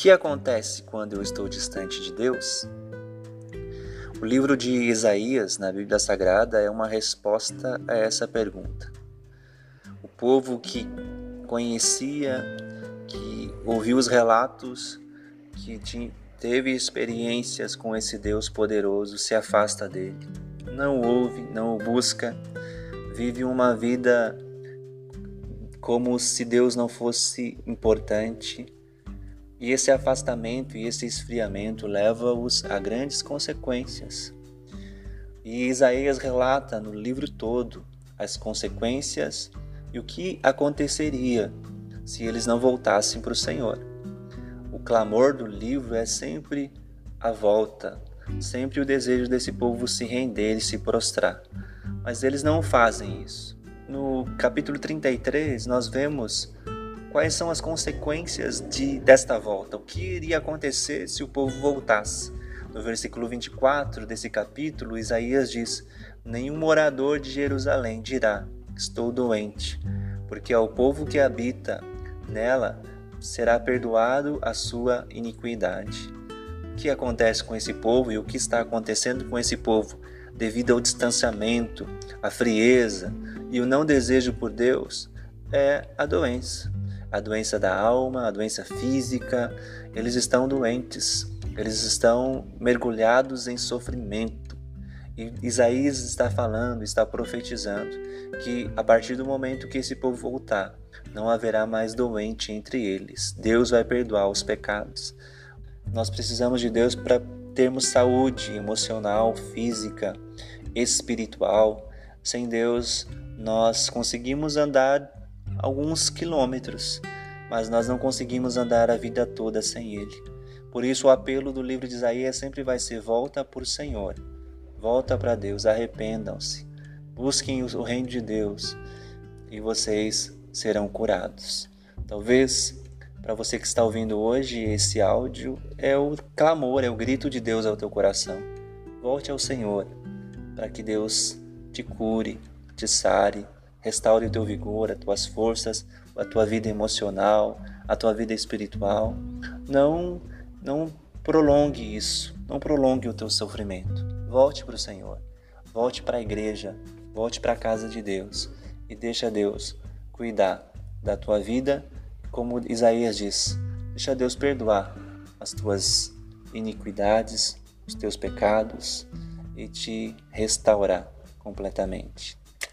que acontece quando eu estou distante de Deus? O livro de Isaías, na Bíblia Sagrada, é uma resposta a essa pergunta. O povo que conhecia, que ouviu os relatos, que teve experiências com esse Deus poderoso, se afasta dele. Não ouve, não o busca, vive uma vida como se Deus não fosse importante e esse afastamento e esse esfriamento leva-os a grandes consequências. E Isaías relata no livro todo as consequências e o que aconteceria se eles não voltassem para o Senhor. O clamor do livro é sempre a volta, sempre o desejo desse povo se render e se prostrar. Mas eles não fazem isso. No capítulo 33, nós vemos quais são as consequências de, desta volta, o que iria acontecer se o povo voltasse. No versículo 24 desse capítulo, Isaías diz: Nenhum morador de Jerusalém dirá: Estou doente, porque ao povo que habita nela será perdoado a sua iniquidade. O que acontece com esse povo e o que está acontecendo com esse povo devido ao distanciamento, à frieza e o não desejo por Deus é a doença a doença da alma, a doença física, eles estão doentes, eles estão mergulhados em sofrimento. E Isaías está falando, está profetizando que a partir do momento que esse povo voltar, não haverá mais doente entre eles. Deus vai perdoar os pecados. Nós precisamos de Deus para termos saúde emocional, física, espiritual. Sem Deus, nós conseguimos andar alguns quilômetros, mas nós não conseguimos andar a vida toda sem Ele. Por isso, o apelo do livro de Isaías sempre vai ser: volta para o Senhor, volta para Deus, arrependam-se, busquem o reino de Deus e vocês serão curados. Talvez para você que está ouvindo hoje esse áudio é o clamor, é o grito de Deus ao teu coração. Volte ao Senhor para que Deus te cure, te sare restaure o teu vigor, as tuas forças, a tua vida emocional, a tua vida espiritual. Não, não prolongue isso, não prolongue o teu sofrimento. Volte para o Senhor, volte para a igreja, volte para a casa de Deus e deixa Deus cuidar da tua vida, como Isaías diz. Deixa Deus perdoar as tuas iniquidades, os teus pecados e te restaurar completamente.